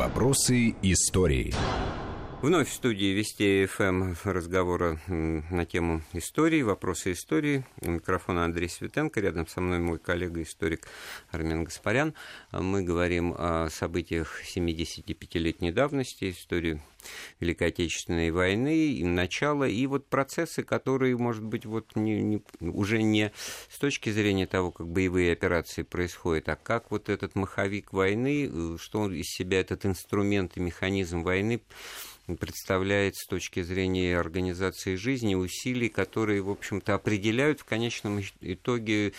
Вопросы истории. Вновь в студии Вести ФМ разговора на тему истории, вопросы истории. У микрофона Андрей Светенко, рядом со мной мой коллега, историк Армен Гаспарян. Мы говорим о событиях 75-летней давности, истории Великой Отечественной войны, и начала, и вот процессы, которые, может быть, вот не, не, уже не с точки зрения того, как боевые операции происходят, а как вот этот маховик войны, э, что из себя этот инструмент и механизм войны представляет с точки зрения организации жизни, усилий, которые, в общем-то, определяют в конечном итоге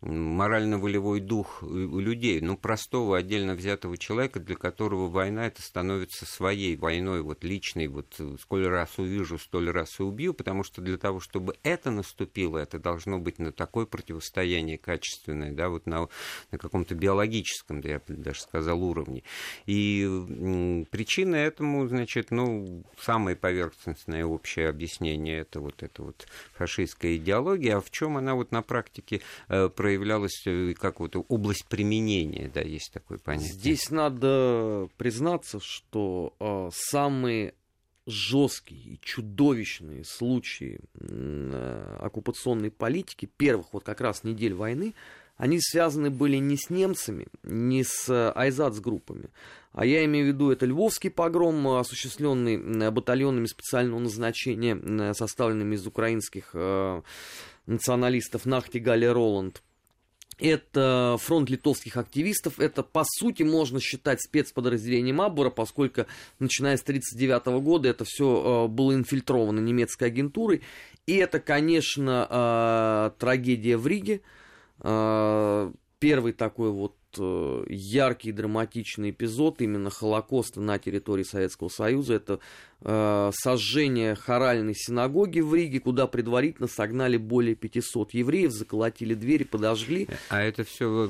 морально-волевой дух у людей, ну, простого отдельно взятого человека, для которого война это становится своей войной, вот личной, вот сколь раз увижу, столь раз и убью, потому что для того, чтобы это наступило, это должно быть на такое противостояние качественное, да, вот на, на каком-то биологическом, да, я даже сказал, уровне. И причина этому, значит, ну, самое поверхностное общее объяснение, это вот эта вот фашистская идеология, а в чем она вот на практике э, проявлялась э, как вот область применения, да, есть такое понятие. Здесь надо признаться, что э, самые жесткие и чудовищные случаи э, оккупационной политики первых вот как раз недель войны, они связаны были не с немцами, не с э, айзац-группами, а я имею в виду это Львовский погром, осуществленный батальонами специального назначения, составленными из украинских э, националистов Нахтигаль и Роланд, это фронт литовских активистов, это, по сути, можно считать спецподразделением Аббора, поскольку, начиная с 1939 года, это все э, было инфильтровано немецкой агентурой. И это, конечно, э, трагедия в Риге. Э, первый такой вот яркий драматичный эпизод именно Холокоста на территории Советского Союза. Это э, сожжение хоральной синагоги в Риге, куда предварительно согнали более 500 евреев, заколотили двери, подожгли. А это все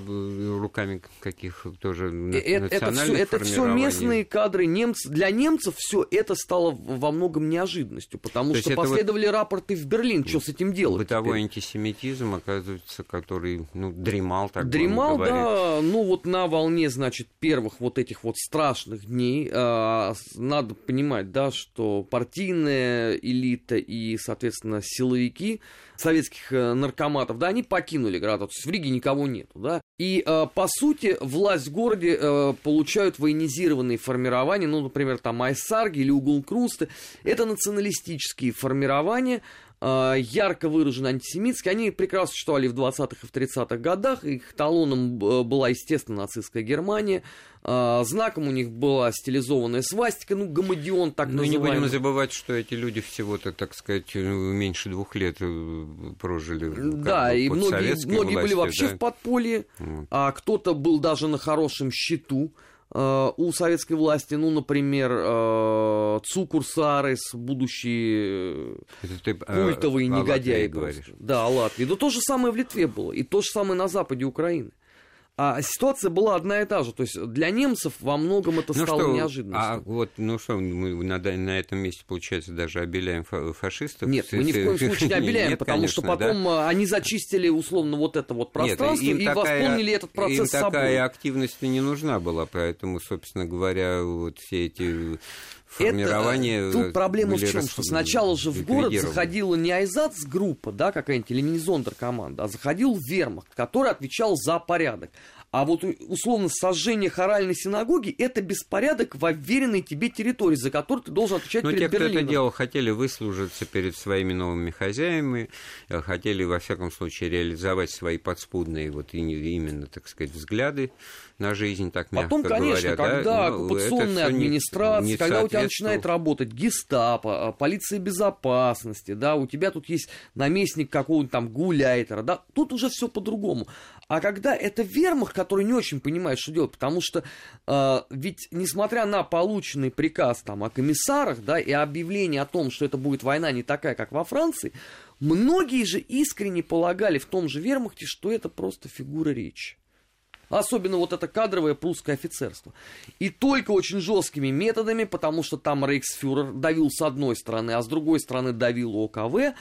руками каких тоже э, э, это, все, это все местные кадры немцы. Для немцев все это стало во многом неожиданностью, потому То что последовали вот рапорты в Берлин, что с этим делать. Бытовой теперь? антисемитизм, оказывается, который ну, дремал так Дремал, да, ну вот на волне, значит, первых вот этих вот страшных дней, э, надо понимать, да, что партийная элита и, соответственно, силовики советских э, наркоматов, да, они покинули город, то есть в Риге никого нету, да, и, э, по сути, власть в городе э, получают военизированные формирования, ну, например, там Айсарги или Угол Крусты, это националистические формирования, ярко выражены антисемитские, они прекрасно существовали в 20-х и в 30-х годах, их талоном э, была, естественно, нацистская Германия, э, знаком у них была стилизованная свастика, ну, гамадион так Ну, не будем забывать, что эти люди всего-то, так сказать, меньше двух лет прожили Да, и многие, многие властью, были вообще да? в подполье, вот. а кто-то был даже на хорошем счету, Э, у советской власти, ну, например, э, Цукур Сарес, будущий Это ты, культовый э, негодяй. Говоришь. Да, Латвии. Да то же самое в Литве было. И то же самое на западе Украины. А ситуация была одна и та же. То есть для немцев во многом это ну стало что, неожиданностью. А вот, ну что, мы на, на этом месте, получается, даже обеляем фашистов? Нет, мы ни в коем случае не обеляем, Нет, потому конечно, что потом да? они зачистили условно вот это вот пространство Нет, и такая, восполнили этот процесс им собой. такая активность не нужна была, поэтому, собственно говоря, вот все эти формирование... Это, тут проблема в чем, что сначала же в город заходила не Айзац-группа, да, какая-нибудь, или не команда, а заходил Вермахт, который отвечал за порядок. А вот условно сожжение хоральной синагоги это беспорядок в уверенной тебе территории, за которую ты должен отвечать Но перед те, Берлином. кто это делал, хотели выслужиться перед своими новыми хозяевами, э, хотели, во всяком случае, реализовать свои подспудные вот именно, так сказать, взгляды на жизнь, так мягко Потом, конечно, говоря. когда да? Ну, оккупационная администрация, не, не когда у тебя начинает работать гестапо, а, полиция безопасности, да, у тебя тут есть наместник какого-нибудь там гуляйтера, да, тут уже все по-другому. А когда это вермах, который не очень понимает, что делать, потому что э, ведь, несмотря на полученный приказ там о комиссарах, да, и объявление о том, что это будет война не такая, как во Франции, многие же искренне полагали в том же вермахте, что это просто фигура речи. Особенно вот это кадровое прусское офицерство. И только очень жесткими методами, потому что там рейхсфюрер давил с одной стороны, а с другой стороны давил ОКВ,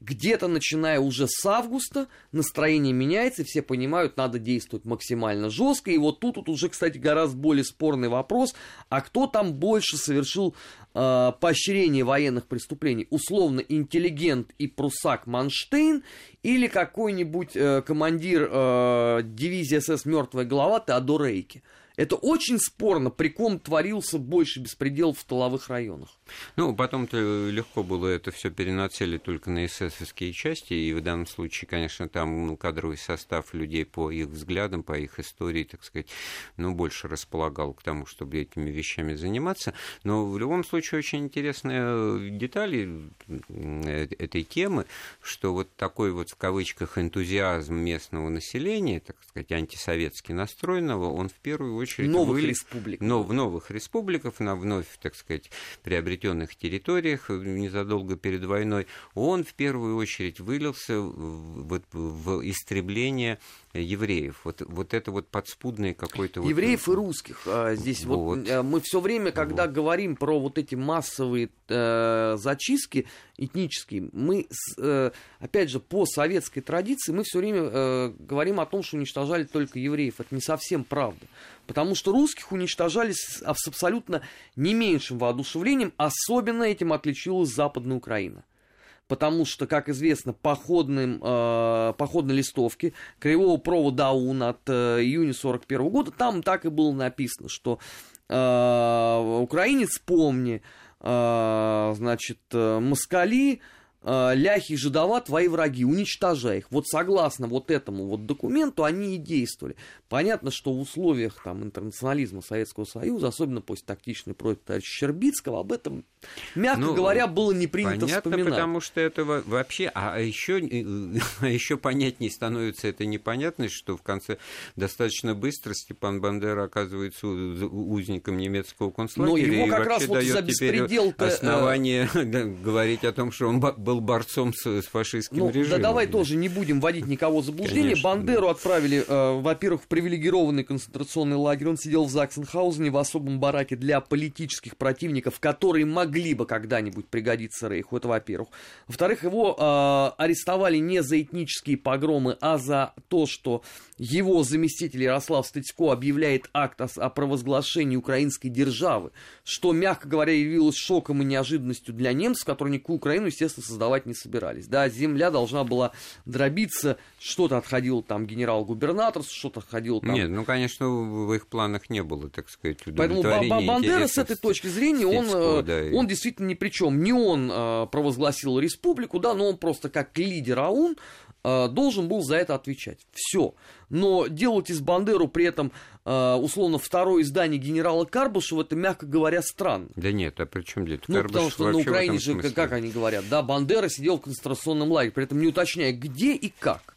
где-то начиная уже с августа настроение меняется, все понимают, надо действовать максимально жестко. И вот тут, тут уже, кстати, гораздо более спорный вопрос, а кто там больше совершил э, поощрение военных преступлений? Условно, интеллигент и прусак Манштейн или какой-нибудь э, командир э, дивизии СС «Мертвая голова» Теодор Рейки? Это очень спорно, при ком творился больше беспредел в тыловых районах. Ну, потом-то легко было это все перенацелить только на эсэсовские части, и в данном случае, конечно, там ну, кадровый состав людей по их взглядам, по их истории, так сказать, ну, больше располагал к тому, чтобы этими вещами заниматься. Но в любом случае очень интересная деталь э, этой темы, что вот такой вот в кавычках энтузиазм местного населения, так сказать, антисоветски настроенного, он в первую очередь... Новых были... республик. Но, в новых республиках, на вновь, так сказать, приобретенных территориях незадолго перед войной, он в первую очередь вылился в, в, в истребление евреев. Вот, вот это вот подспудное какое-то... Евреев вот... и русских. А, здесь вот, вот э, мы все время, когда вот. говорим про вот эти массовые э, зачистки этнические, мы, э, опять же, по советской традиции, мы все время э, говорим о том, что уничтожали только евреев. Это не совсем правда. Потому что русских уничтожали с, с абсолютно не меньшим воодушевлением. Особенно этим отличилась Западная Украина потому что, как известно, походным, э, походной листовки Кривого провода АУН от э, июня 41 года, там так и было написано, что э, украинец, помни, э, значит, э, ляхи, жидова, твои враги, уничтожай их. Вот согласно вот этому вот документу они и действовали. Понятно, что в условиях там, интернационализма Советского Союза, особенно после тактичной против товарища Щербицкого, об этом, мягко ну, говоря, было не принято понятно, вспоминать. потому что это вообще... А еще, а еще понятнее становится эта непонятность, что в конце достаточно быстро Степан Бандера оказывается узником немецкого концлагеря. Но его как и раз вот за беспредел э, основание говорить о том, что он был борцом с, с фашистским ну, режимом. Да давай тоже не будем вводить никого в заблуждение. Конечно, Бандеру да. отправили, э, во-первых, в привилегированный концентрационный лагерь. Он сидел в Заксенхаузене в особом бараке для политических противников, которые могли бы когда-нибудь пригодиться Рейху. Это во-первых. Во-вторых, его э, арестовали не за этнические погромы, а за то, что его заместитель Ярослав Стыцко объявляет акт о, о провозглашении украинской державы, что, мягко говоря, явилось шоком и неожиданностью для немцев, которые никакую Украину, естественно, создавать не собирались. Да, земля должна была дробиться, что-то отходил там генерал-губернатор, что-то отходил там... Нет, ну, конечно, в их планах не было, так сказать, Поэтому Бандера с этой точки зрения, он, э, да, он действительно ни при чем. Не он э, провозгласил республику, да, но он просто как лидер АУН должен был за это отвечать. Все. Но делать из Бандеру при этом э, условно второе издание генерала Карбышева, это, мягко говоря, странно. Да нет, а при чем здесь Ну, потому что на Украине же, смысле? как они говорят, да, Бандера сидел в концентрационном лагере, при этом не уточняя, где и как.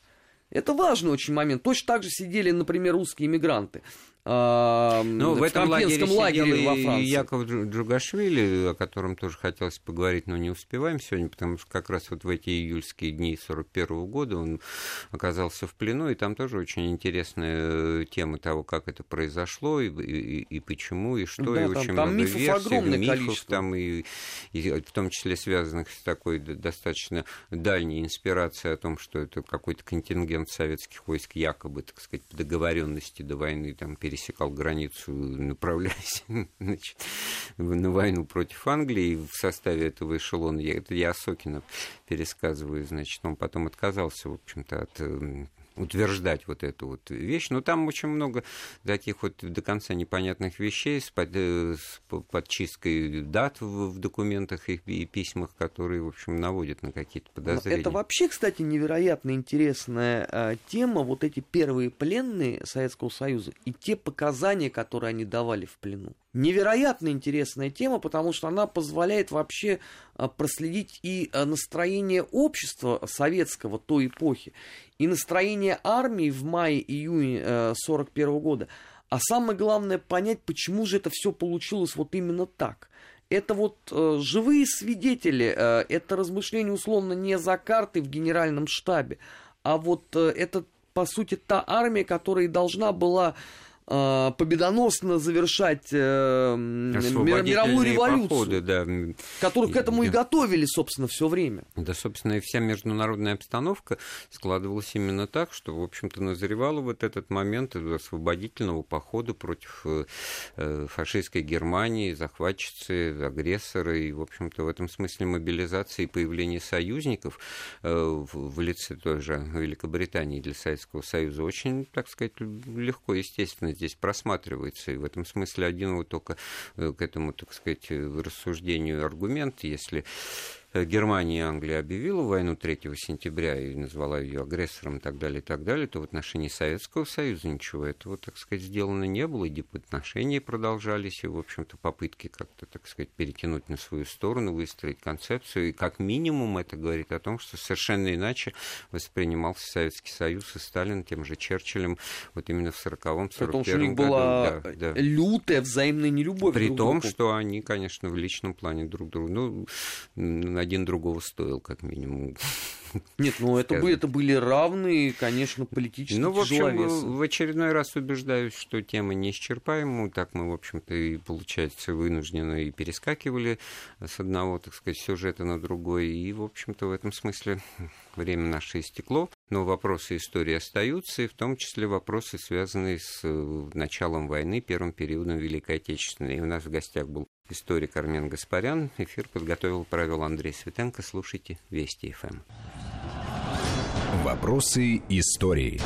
Это важный очень момент. Точно так же сидели, например, русские иммигранты. Ну, в, в этом лагере, лагере во Франции. Яков Джугашвили, о котором тоже хотелось поговорить, но не успеваем сегодня, потому что как раз вот в эти июльские дни 41 года он оказался в плену, и там тоже очень интересная э, тема того, как это произошло, и, и, и почему, и что, да, и там, очень там много мифов версий, огромное мифов количество. там, и, и в том числе связанных с такой достаточно дальней инспирацией о том, что это какой-то контингент советских войск якобы, так сказать, по договоренности до войны там перед пересекал границу, направляясь значит, на войну против Англии в составе этого эшелона. Это я Осокина пересказываю, значит, он потом отказался, в общем-то, от эм, утверждать вот эту вот вещь. Но там очень много таких вот до конца непонятных вещей с, под, э, с подчисткой дат в, в документах и, и письмах, которые, в общем, наводят на какие-то подозрения. Это вообще, кстати, невероятно интересная а, тема. Вот эти первые пленные Советского Союза и те показания, которые они давали в плену невероятно интересная тема, потому что она позволяет вообще а, проследить и а, настроение общества советского той эпохи, и настроение армии в мае-июне 1941 э, года. А самое главное понять, почему же это все получилось вот именно так. Это вот э, живые свидетели, э, это размышления условно не за картой в генеральном штабе, а вот э, это, по сути, та армия, которая должна была победоносно завершать э, мировую революцию, походы, да. которых к этому и, готовили, собственно, все время. Да, собственно, и вся международная обстановка складывалась именно так, что, в общем-то, назревала вот этот момент освободительного похода против э, э, фашистской Германии, захватчицы, агрессора, и, в общем-то, в этом смысле мобилизации и появления союзников э, в лице той же Великобритании для Советского Союза очень, так сказать, легко, естественно, здесь просматривается. И в этом смысле один вот только к этому, так сказать, рассуждению аргумент, если Э, Германия и Англия объявила войну 3 сентября и назвала ее агрессором и так далее, и так далее, то в отношении Советского Союза ничего этого, так сказать, сделано не было, и дипотношения продолжались, и, в общем-то, попытки как-то, так сказать, перетянуть на свою сторону, выстроить концепцию, и как минимум это говорит о том, что совершенно иначе воспринимался Советский Союз и Сталин тем же Черчиллем вот именно в 40-м, 41-м году. что у них была да, да. лютая взаимная нелюбовь. При том, что они, конечно, в личном плане друг другу, ну, один другого стоил, как минимум. Нет, ну это, были, это были равные, конечно, политические Ну, в общем, в очередной раз убеждаюсь, что тема неисчерпаема. Так мы, в общем-то, и, получается, вынуждены и перескакивали с одного, так сказать, сюжета на другой. И, в общем-то, в этом смысле время наше истекло. Но вопросы истории остаются, и в том числе вопросы, связанные с э, началом войны, первым периодом Великой Отечественной. И у нас в гостях был историк Армен Гаспарян. Эфир подготовил, провел Андрей Светенко. Слушайте Вести ФМ. Вопросы истории.